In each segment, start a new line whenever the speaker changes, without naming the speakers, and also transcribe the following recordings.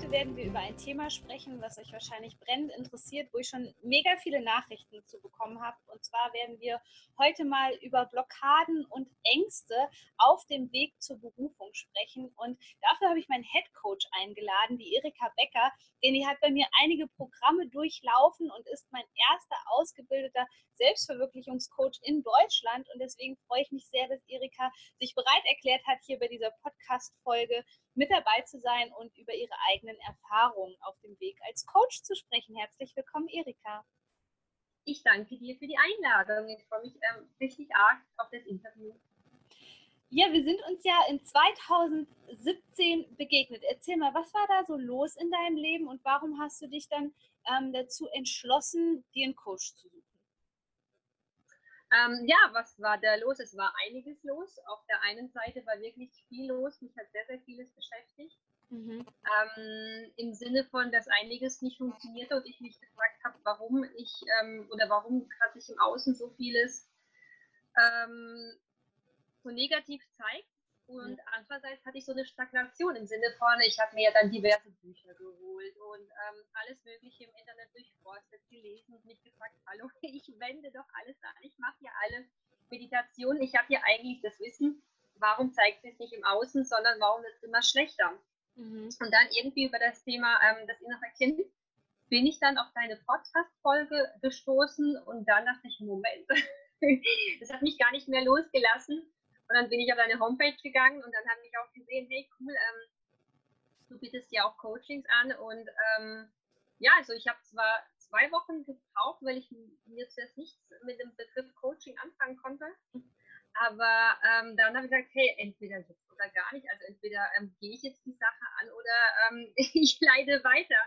Heute werden wir über ein Thema sprechen, was euch wahrscheinlich brennend interessiert, wo ich schon mega viele Nachrichten zu bekommen habe. Und zwar werden wir heute mal über Blockaden und Ängste auf dem Weg zur Berufung sprechen. Und dafür habe ich meinen Head Coach eingeladen, die Erika Becker, denn die hat bei mir einige Programme durchlaufen und ist mein erster ausgebildeter Selbstverwirklichungscoach in Deutschland. Und deswegen freue ich mich sehr, dass Erika sich bereit erklärt hat, hier bei dieser Podcast-Folge mit dabei zu sein und über ihre eigenen Erfahrungen auf dem Weg als Coach zu sprechen. Herzlich willkommen, Erika.
Ich danke dir für die Einladung. Ich freue mich ähm, richtig arg auf das Interview.
Ja, wir sind uns ja in 2017 begegnet. Erzähl mal, was war da so los in deinem Leben und warum hast du dich dann ähm, dazu entschlossen, dir einen Coach zu suchen?
Ähm, ja, was war da los? Es war einiges los. Auf der einen Seite war wirklich viel los. Mich hat sehr, sehr vieles beschäftigt. Mhm. Ähm, Im Sinne von, dass einiges nicht funktionierte und ich mich gefragt habe, warum ich ähm, oder warum gerade sich im Außen so vieles ähm, so negativ zeigt. Und andererseits hatte ich so eine Stagnation im Sinne von, ich habe mir ja dann diverse Bücher geholt und ähm, alles Mögliche im Internet durchforstet, gelesen und mich gefragt, hallo, ich wende doch alles an, ich mache ja alle Meditationen, ich habe ja eigentlich das Wissen, warum zeigt es nicht im Außen, sondern warum wird es immer schlechter? Mhm. Und dann irgendwie über das Thema ähm, das innere Kind bin ich dann auf deine Podcast-Folge gestoßen und dann dachte ich, Moment, das hat mich gar nicht mehr losgelassen und dann bin ich auf deine Homepage gegangen und dann habe ich auch gesehen, hey cool, ähm, du bietest ja auch Coachings an und ähm, ja, also ich habe zwar zwei Wochen gebraucht, weil ich mir zuerst nichts mit dem Begriff Coaching anfangen konnte, aber ähm, dann habe ich gesagt, hey, entweder jetzt oder gar nicht, also entweder ähm, gehe ich jetzt die Sache an oder ähm, ich leide weiter.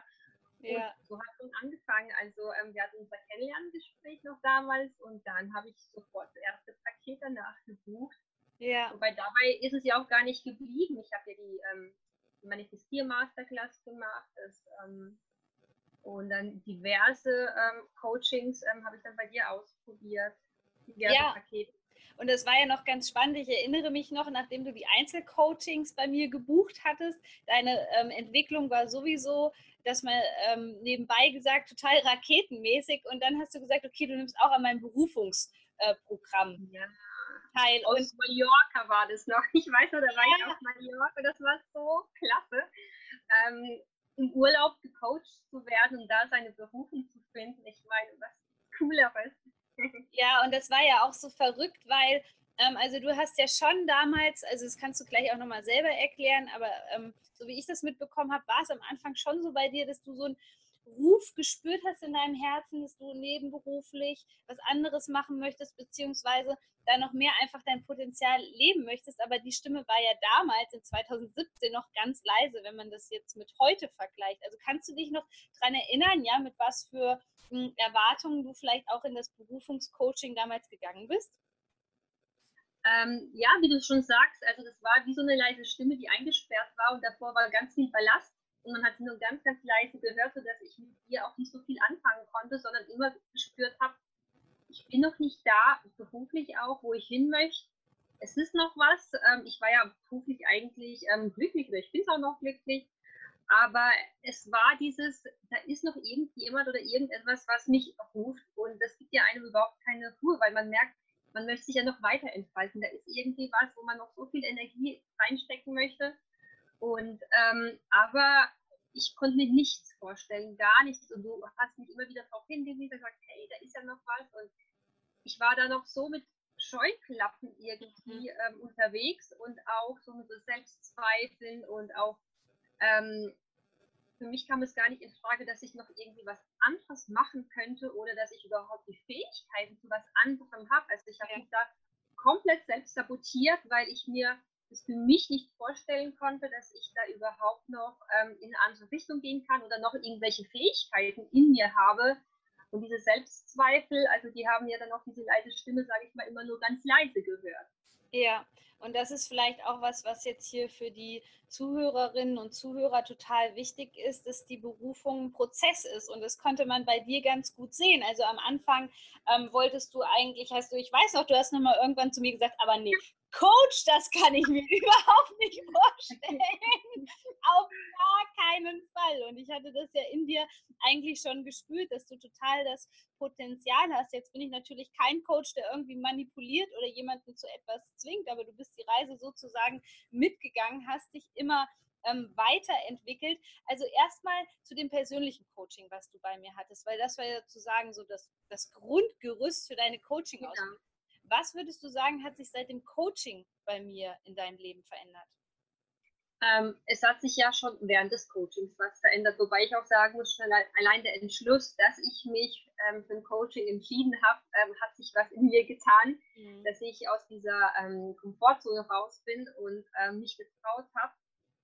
Ja. Und so hat es angefangen. Also ähm, wir hatten unser Kennenlerngespräch noch damals und dann habe ich sofort das erste Paket danach gebucht. Ja. Wobei dabei ist es ja auch gar nicht geblieben. Ich habe ja die ähm, Manifestier-Masterclass gemacht das, ähm, und dann diverse ähm, Coachings ähm, habe ich dann bei dir ausprobiert.
Ja. Pakete. Und das war ja noch ganz spannend. Ich erinnere mich noch, nachdem du die Einzelcoachings bei mir gebucht hattest, deine ähm, Entwicklung war sowieso, dass man ähm, nebenbei gesagt, total raketenmäßig. Und dann hast du gesagt, okay, du nimmst auch an meinem Berufungsprogramm
äh, ja teil. Und Mallorca war das noch. Ich weiß noch, da war ja. ich auf Mallorca. Das war so klasse. Ähm, Im Urlaub gecoacht zu werden und da seine Berufung zu finden. Ich meine, was Cooleres.
Ja, und das war ja auch so verrückt, weil, ähm, also du hast ja schon damals, also das kannst du gleich auch nochmal selber erklären, aber ähm, so wie ich das mitbekommen habe, war es am Anfang schon so bei dir, dass du so ein Ruf gespürt hast in deinem Herzen, dass du nebenberuflich was anderes machen möchtest, beziehungsweise da noch mehr einfach dein Potenzial leben möchtest. Aber die Stimme war ja damals in 2017 noch ganz leise, wenn man das jetzt mit heute vergleicht. Also kannst du dich noch daran erinnern, ja, mit was für hm, Erwartungen du vielleicht auch in das Berufungscoaching damals gegangen bist?
Ähm, ja, wie du schon sagst, also das war wie so eine leise Stimme, die eingesperrt war und davor war ganz viel Ballast und man hat nur ganz, ganz leise gehört, sodass ich mit ihr auch nicht so viel anfangen konnte, sondern immer gespürt habe, ich bin noch nicht da, beruflich auch, wo ich hin möchte. Es ist noch was. Ähm, ich war ja beruflich eigentlich ähm, glücklich oder ich bin auch noch glücklich. Aber es war dieses, da ist noch irgendjemand oder irgendetwas, was mich ruft. Und das gibt ja einem überhaupt keine Ruhe, weil man merkt, man möchte sich ja noch weiter entfalten. Da ist irgendwie was, wo man noch so viel Energie reinstecken möchte. Und ähm, aber ich konnte mir nichts vorstellen, gar nichts. Und du hast mich immer wieder darauf hingewiesen, gesagt, hey, da ist ja noch was. Und ich war da noch so mit Scheuklappen irgendwie mhm. ähm, unterwegs und auch so mit so Selbstzweifeln und auch ähm, für mich kam es gar nicht in Frage, dass ich noch irgendwie was anderes machen könnte oder dass ich überhaupt die Fähigkeiten zu was anderem habe. Also ich habe ja. mich da komplett selbst sabotiert, weil ich mir es für mich nicht vorstellen konnte, dass ich da überhaupt noch ähm, in eine andere Richtung gehen kann oder noch irgendwelche Fähigkeiten in mir habe. Und diese Selbstzweifel, also die haben ja dann auch diese leise Stimme, sage ich mal, immer nur ganz leise gehört.
Ja, und das ist vielleicht auch was, was jetzt hier für die Zuhörerinnen und Zuhörer total wichtig ist, dass die Berufung ein Prozess ist. Und das konnte man bei dir ganz gut sehen. Also am Anfang ähm, wolltest du eigentlich, hast du, ich weiß noch, du hast nochmal irgendwann zu mir gesagt, aber nee, Coach, das kann ich mir überhaupt nicht vorstellen. Auf gar keinen Fall. Und ich hatte das ja in dir eigentlich schon gespürt, dass du total das Potenzial hast. Jetzt bin ich natürlich kein Coach, der irgendwie manipuliert oder jemanden zu etwas zwingt, aber du bist die Reise sozusagen mitgegangen, hast dich immer ähm, weiterentwickelt. Also erstmal zu dem persönlichen Coaching, was du bei mir hattest, weil das war ja sozusagen so das, das Grundgerüst für deine Coaching-Ausbildung. Ja. Was würdest du sagen, hat sich seit dem Coaching bei mir in deinem Leben verändert?
Ähm, es hat sich ja schon während des Coachings was verändert, wobei ich auch sagen muss, schon allein der Entschluss, dass ich mich ähm, für ein Coaching entschieden habe, ähm, hat sich was in mir getan, mhm. dass ich aus dieser ähm, Komfortzone raus bin und ähm, mich getraut habe.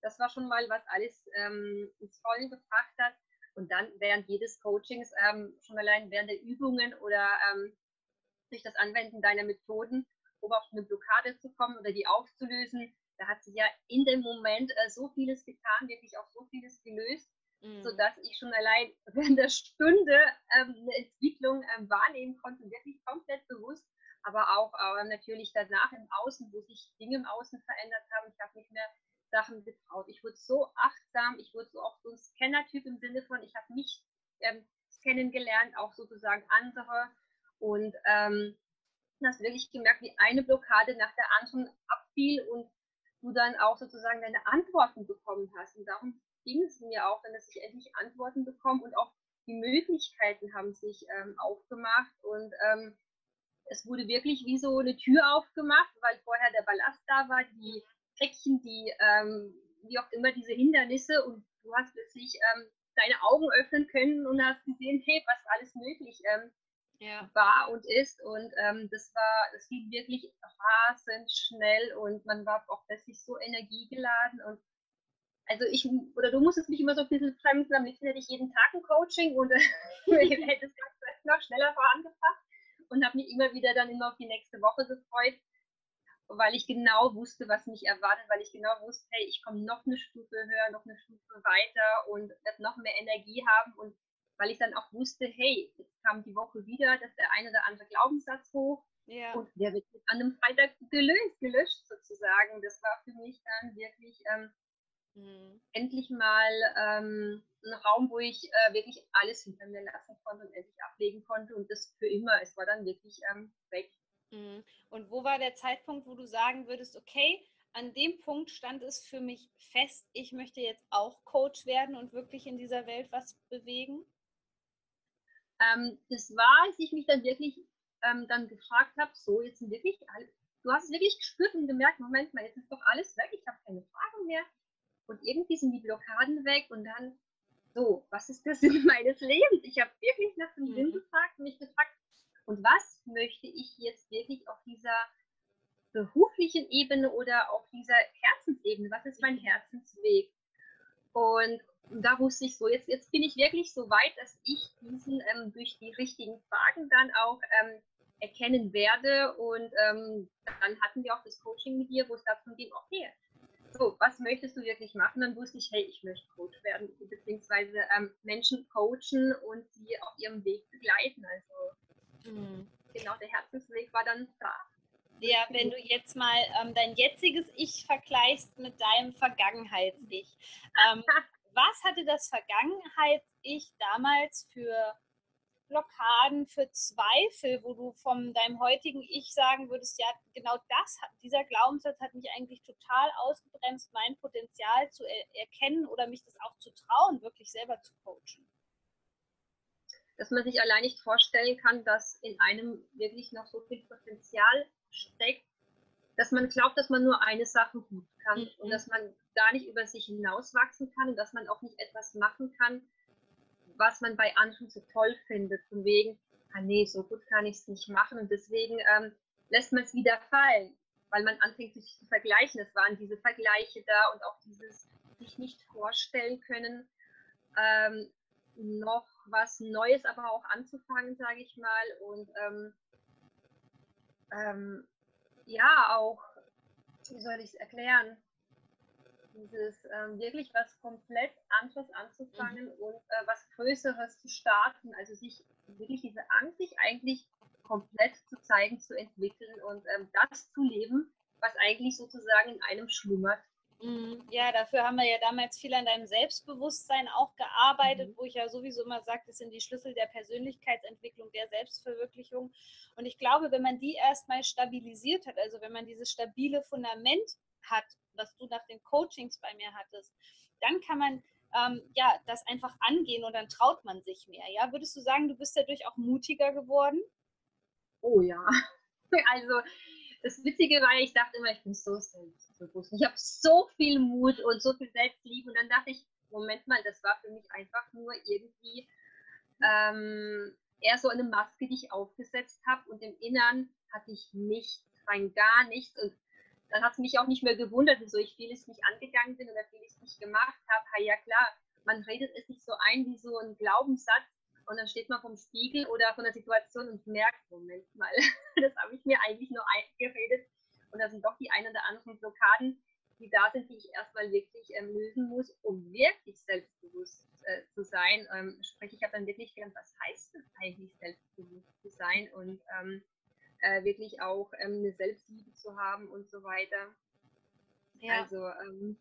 Das war schon mal, was alles ähm, ins Rollen gebracht hat. Und dann während jedes Coachings, schon allein während der Übungen oder durch das Anwenden deiner Methoden, um auf eine Blockade zu kommen oder die aufzulösen. Da hat sich ja in dem Moment äh, so vieles getan, wirklich auch so vieles gelöst, mhm. sodass ich schon allein während der Stunde ähm, eine Entwicklung ähm, wahrnehmen konnte, wirklich komplett bewusst, aber auch äh, natürlich danach im Außen, wo sich Dinge im Außen verändert haben. Ich habe nicht mehr Sachen getraut. Ich wurde so achtsam, ich wurde so auch so ein Scanner-Typ im Sinne von, ich habe mich ähm, kennengelernt, auch sozusagen andere und ähm, hast wirklich gemerkt, wie eine Blockade nach der anderen abfiel und du dann auch sozusagen deine Antworten bekommen hast. Und darum ging es mir auch, dann, dass ich endlich Antworten bekomme und auch die Möglichkeiten haben sich ähm, aufgemacht und ähm, es wurde wirklich wie so eine Tür aufgemacht, weil vorher der Ballast da war, die Päckchen, die ähm, wie auch immer diese Hindernisse und du hast plötzlich ähm, deine Augen öffnen können und hast gesehen, hey, was alles möglich ähm, ja. war und ist. Und ähm, das war, das ging wirklich rasend schnell und man war auch plötzlich so energiegeladen und also ich, oder du musstest mich immer so ein bisschen bremsen, am liebsten hätte ich jeden Tag ein Coaching und äh, hätte es noch schneller vorangebracht und habe mich immer wieder dann immer auf die nächste Woche gefreut, weil ich genau wusste, was mich erwartet, weil ich genau wusste, hey, ich komme noch eine Stufe höher, noch eine Stufe weiter und werde noch mehr Energie haben und weil ich dann auch wusste, hey, kam die Woche wieder, dass der eine oder andere Glaubenssatz hoch ja. und der wird an einem Freitag gelöst, gelöscht sozusagen. Das war für mich dann wirklich ähm, mhm. endlich mal ähm, ein Raum, wo ich äh, wirklich alles hinter mir lassen konnte und endlich ablegen konnte und das für immer. Es war dann wirklich ähm, weg.
Mhm. Und wo war der Zeitpunkt, wo du sagen würdest, okay, an dem Punkt stand es für mich fest, ich möchte jetzt auch Coach werden und wirklich in dieser Welt was bewegen?
Ähm, das war, als ich mich dann wirklich ähm, dann gefragt habe, so jetzt sind wirklich alle, du hast es wirklich gespürt und gemerkt, Moment mal, jetzt ist doch alles weg, ich habe keine Fragen mehr und irgendwie sind die Blockaden weg und dann so, was ist der Sinn meines Lebens? Ich habe wirklich nach dem mhm. Sinn gefragt mich gefragt, und was möchte ich jetzt wirklich auf dieser beruflichen Ebene oder auf dieser Herzensebene? Was ist mein. Herzensweg? Und da wusste ich so, jetzt, jetzt bin ich wirklich so weit, dass ich diesen ähm, durch die richtigen Fragen dann auch ähm, erkennen werde. Und ähm, dann hatten wir auch das Coaching mit dir, wo es darum ging, okay, so, was möchtest du wirklich machen? Dann wusste ich, hey, ich möchte Coach werden, beziehungsweise ähm, Menschen coachen und sie auf ihrem Weg begleiten. Also mhm. genau, der Herzensweg war dann da.
Ja, wenn du jetzt mal ähm, dein jetziges Ich vergleichst mit deinem Vergangenheits-Ich. Was hatte das Vergangenheit-Ich damals für Blockaden, für Zweifel, wo du von deinem heutigen Ich sagen würdest, ja, genau das, dieser Glaubenssatz hat mich eigentlich total ausgebremst, mein Potenzial zu er erkennen oder mich das auch zu trauen, wirklich selber zu coachen?
Dass man sich allein nicht vorstellen kann, dass in einem wirklich noch so viel Potenzial steckt, dass man glaubt, dass man nur eine Sache gut kann mhm. und dass man gar nicht über sich hinauswachsen kann und dass man auch nicht etwas machen kann, was man bei anderen so toll findet. Von wegen, ah nee, so gut kann ich es nicht machen und deswegen ähm, lässt man es wieder fallen. weil man anfängt sich zu vergleichen. Es waren diese Vergleiche da und auch dieses sich nicht vorstellen können, ähm, noch was Neues aber auch anzufangen, sage ich mal. Und ähm, ähm, ja, auch, wie soll ich es erklären? Dieses ähm, wirklich was komplett anderes anzufangen mhm. und äh, was Größeres zu starten, also sich wirklich diese Angst, sich eigentlich komplett zu zeigen, zu entwickeln und ähm, das zu leben, was eigentlich sozusagen in einem schlummert.
Mhm. Ja, dafür haben wir ja damals viel an deinem Selbstbewusstsein auch gearbeitet, mhm. wo ich ja sowieso immer sage, das sind die Schlüssel der Persönlichkeitsentwicklung, der Selbstverwirklichung. Und ich glaube, wenn man die erstmal stabilisiert hat, also wenn man dieses stabile Fundament hat, was du nach den Coachings bei mir hattest, dann kann man ähm, ja das einfach angehen und dann traut man sich mehr. Ja, würdest du sagen, du bist dadurch auch mutiger geworden?
Oh ja. Also das Witzige war, ich dachte immer, ich bin so selbstbewusst. Ich habe so viel Mut und so viel Selbstliebe. Und dann dachte ich, Moment mal, das war für mich einfach nur irgendwie ähm, eher so eine Maske, die ich aufgesetzt habe. Und im Innern hatte ich nichts, rein gar nichts. Und dann hat es mich auch nicht mehr gewundert, wieso ich vieles nicht angegangen bin oder vieles nicht gemacht habe. Ja klar, man redet es nicht so ein wie so ein Glaubenssatz, und dann steht man vom Spiegel oder von der Situation und merkt, Moment mal, das habe ich mir eigentlich nur eingeredet. Und da sind doch die ein oder anderen Blockaden, die da sind, die ich erstmal wirklich ähm, lösen muss, um wirklich selbstbewusst äh, zu sein. Ähm, sprich, ich habe dann wirklich gelernt, was heißt es eigentlich, selbstbewusst zu sein und ähm, äh, wirklich auch ähm, eine Selbstliebe zu haben und so weiter. Ja. Also ähm,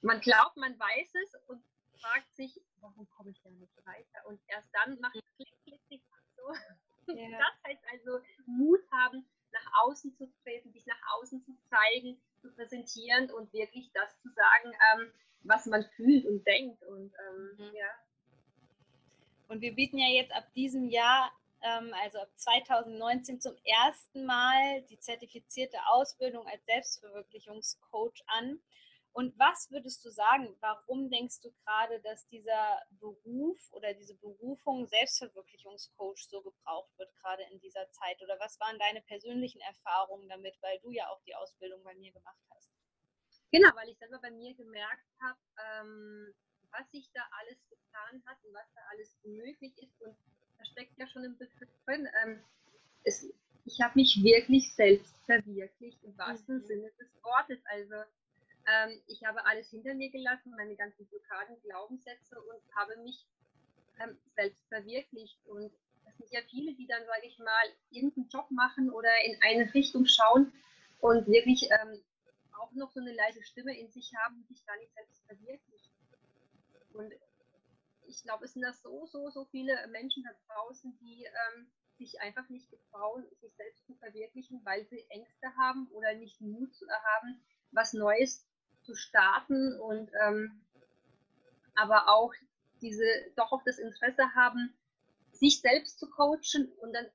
man glaubt, man weiß es und fragt sich, warum komme ich da nicht weiter? Und erst dann macht es klick, klick, klick, so. Ja. Das heißt also, Mut haben, nach außen zu treten, sich nach außen zu zeigen, zu präsentieren und wirklich das zu sagen, ähm, was man fühlt und denkt. Und ähm, mhm. ja.
Und wir bieten ja jetzt ab diesem Jahr, ähm, also ab 2019, zum ersten Mal die zertifizierte Ausbildung als Selbstverwirklichungscoach an. Und was würdest du sagen, warum denkst du gerade, dass dieser Beruf oder diese Berufung Selbstverwirklichungscoach so gebraucht wird, gerade in dieser Zeit? Oder was waren deine persönlichen Erfahrungen damit, weil du ja auch die Ausbildung bei mir gemacht hast?
Genau, weil ich selber bei mir gemerkt habe, ähm, was sich da alles getan hat und was da alles möglich ist. Und da steckt ja schon ein Begriff drin. Ähm, es, ich habe mich wirklich selbst verwirklicht, im wahrsten mhm. Sinne des Wortes. Also ähm, ich habe alles hinter mir gelassen, meine ganzen Blockaden, Glaubenssätze und habe mich ähm, selbst verwirklicht. Und es sind ja viele, die dann, sage ich mal, irgendeinen Job machen oder in eine Richtung schauen und wirklich ähm, auch noch so eine leise Stimme in sich haben, die sich gar nicht selbst verwirklicht. Und ich glaube, es sind da so, so, so viele Menschen da draußen, die ähm, sich einfach nicht getrauen, sich selbst zu verwirklichen, weil sie Ängste haben oder nicht Mut haben, was Neues zu starten und ähm, aber auch diese doch auch das Interesse haben, sich selbst zu coachen und dann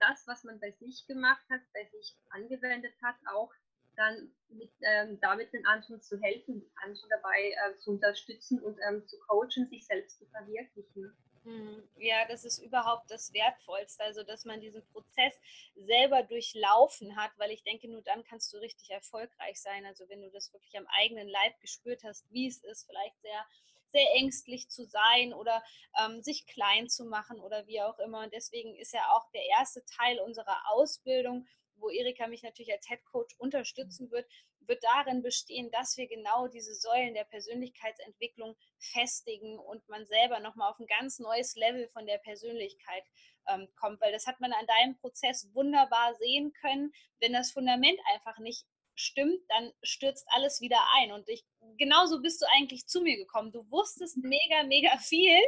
das, was man bei sich gemacht hat, bei sich angewendet hat, auch dann mit, ähm, damit den anderen zu helfen, anderen dabei äh, zu unterstützen und ähm, zu coachen, sich selbst zu verwirklichen.
Mhm. Ja, das ist überhaupt das Wertvollste, also dass man diesen Prozess selber durchlaufen hat, weil ich denke, nur dann kannst du richtig erfolgreich sein. Also wenn du das wirklich am eigenen Leib gespürt hast, wie es ist, vielleicht sehr sehr ängstlich zu sein oder ähm, sich klein zu machen oder wie auch immer. Und deswegen ist ja auch der erste Teil unserer Ausbildung, wo Erika mich natürlich als Head Coach unterstützen wird, wird darin bestehen, dass wir genau diese Säulen der Persönlichkeitsentwicklung festigen und man selber nochmal auf ein ganz neues Level von der Persönlichkeit ähm, kommt, weil das hat man an deinem Prozess wunderbar sehen können. Wenn das Fundament einfach nicht stimmt, dann stürzt alles wieder ein. Und ich, genauso bist du eigentlich zu mir gekommen. Du wusstest mega, mega viel,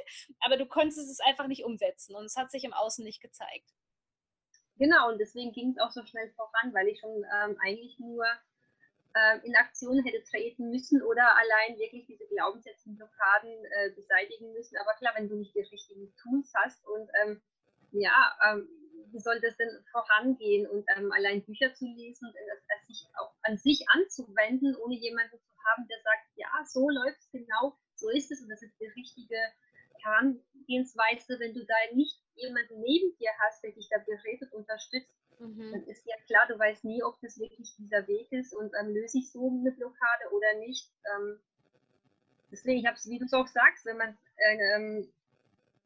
aber du konntest es einfach nicht umsetzen und es hat sich im Außen nicht gezeigt.
Genau, und deswegen ging es auch so schnell voran, weil ich schon ähm, eigentlich nur äh, in Aktion hätte treten müssen oder allein wirklich diese Glaubenssätze und Blockaden äh, beseitigen müssen. Aber klar, wenn du nicht die richtigen Tools hast und ähm, ja, ähm, wie soll das denn vorangehen? Und ähm, allein Bücher zu lesen und äh, sich auch an sich anzuwenden, ohne jemanden zu haben, der sagt, ja, so läuft es genau, so ist es. Und das ist die richtige Herangehensweise, wenn du da nicht jemanden neben dir hast, der dich da berät und unterstützt, Mhm. Dann ist ja klar, du weißt nie, ob das wirklich dieser Weg ist und ähm, löse ich so eine Blockade oder nicht. Ähm, deswegen, ich habe es, wie du es auch sagst, wenn man äh, ähm,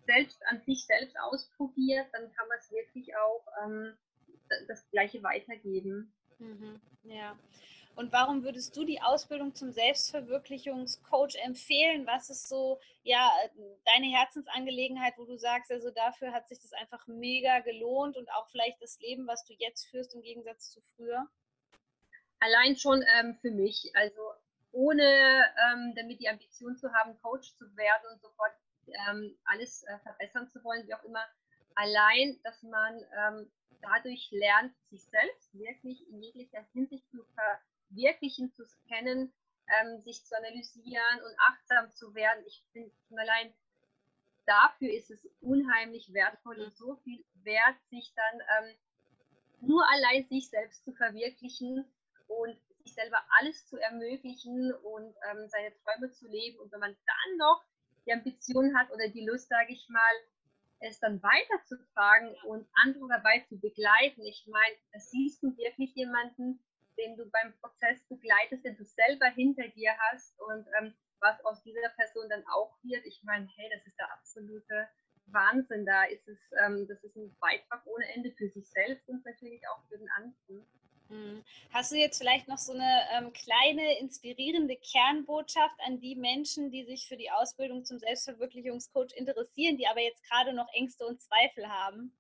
selbst an sich selbst ausprobiert, dann kann man es wirklich auch ähm, das Gleiche weitergeben.
Mhm. Ja. Und warum würdest du die Ausbildung zum Selbstverwirklichungscoach empfehlen? Was ist so, ja, deine Herzensangelegenheit, wo du sagst, also dafür hat sich das einfach mega gelohnt und auch vielleicht das Leben, was du jetzt führst im Gegensatz zu früher?
Allein schon ähm, für mich, also ohne ähm, damit die Ambition zu haben, Coach zu werden und sofort ähm, alles äh, verbessern zu wollen, wie auch immer. Allein, dass man ähm, dadurch lernt, sich selbst wirklich in jeglicher Hinsicht zu verwirklichen, zu scannen, ähm, sich zu analysieren und achtsam zu werden. Ich finde allein dafür ist es unheimlich wertvoll und so viel wert, sich dann ähm, nur allein sich selbst zu verwirklichen und sich selber alles zu ermöglichen und ähm, seine Träume zu leben. Und wenn man dann noch die Ambition hat oder die Lust, sage ich mal, es dann weiterzutragen und andere dabei zu begleiten. Ich meine, da siehst du wirklich jemanden, den du beim Prozess begleitest, den du selber hinter dir hast und ähm, was aus dieser Person dann auch wird. Ich meine, hey, das ist der absolute Wahnsinn. Da ist es, ähm, das ist ein Beitrag ohne Ende für sich selbst und natürlich auch für den anderen.
Mhm. Hast du jetzt vielleicht noch so eine ähm, kleine inspirierende Kernbotschaft an die Menschen, die sich für die Ausbildung zum Selbstverwirklichungscoach interessieren, die aber jetzt gerade noch Ängste und Zweifel haben?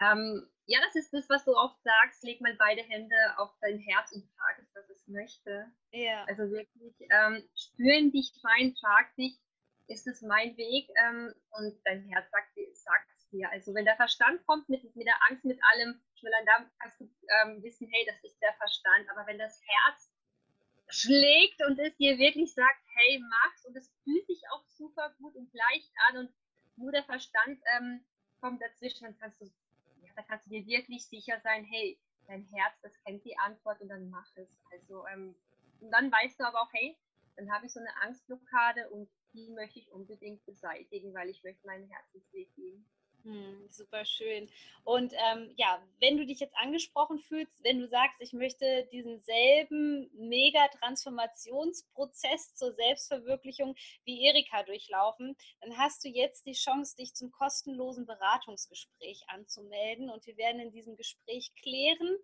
Ähm, ja, das ist das, was du oft sagst, leg mal beide Hände auf dein Herz und frag es, was es möchte. Ja. Also wirklich ähm, spüren dich rein, frag dich, ist es mein Weg? Ähm, und dein Herz sagt, sagt dir. Also wenn der Verstand kommt mit, mit der Angst, mit allem, schon dann kannst du ähm, wissen, hey, das ist der Verstand. Aber wenn das Herz schlägt und es dir wirklich sagt, hey, mach's und es fühlt sich auch super gut und leicht an und nur der Verstand ähm, kommt dazwischen, dann kannst du, da kannst du dir wirklich sicher sein, hey, dein Herz, das kennt die Antwort und dann mach es. Also ähm, und dann weißt du aber auch, hey, dann habe ich so eine Angstblockade und die möchte ich unbedingt beseitigen, weil ich möchte meinen Herzensweg gehen.
Hm, super schön. Und ähm, ja, wenn du dich jetzt angesprochen fühlst, wenn du sagst, ich möchte diesen selben Mega-Transformationsprozess zur Selbstverwirklichung wie Erika durchlaufen, dann hast du jetzt die Chance, dich zum kostenlosen Beratungsgespräch anzumelden. Und wir werden in diesem Gespräch klären,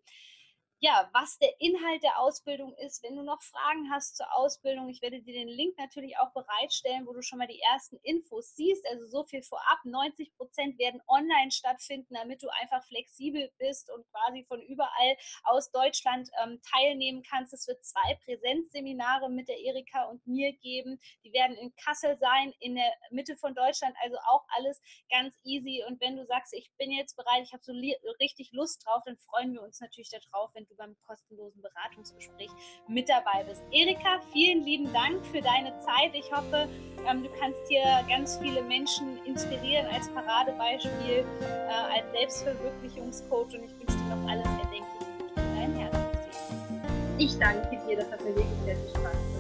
ja, was der Inhalt der Ausbildung ist. Wenn du noch Fragen hast zur Ausbildung, ich werde dir den Link natürlich auch bereitstellen, wo du schon mal die ersten Infos siehst. Also so viel vorab. 90 Prozent werden online stattfinden, damit du einfach flexibel bist und quasi von überall aus Deutschland ähm, teilnehmen kannst. Es wird zwei Präsenzseminare mit der Erika und mir geben. Die werden in Kassel sein, in der Mitte von Deutschland. Also auch alles ganz easy. Und wenn du sagst, ich bin jetzt bereit, ich habe so richtig Lust drauf, dann freuen wir uns natürlich darauf, wenn du beim kostenlosen Beratungsgespräch mit dabei bist. Erika, vielen lieben Dank für deine Zeit. Ich hoffe, ähm, du kannst hier ganz viele Menschen inspirieren als Paradebeispiel, äh, als Selbstverwirklichungscoach und ich wünsche dir noch alles erdenklich Gute für dein Herz.
Ich danke dir, das hat mir wirklich sehr viel Spaß gemacht.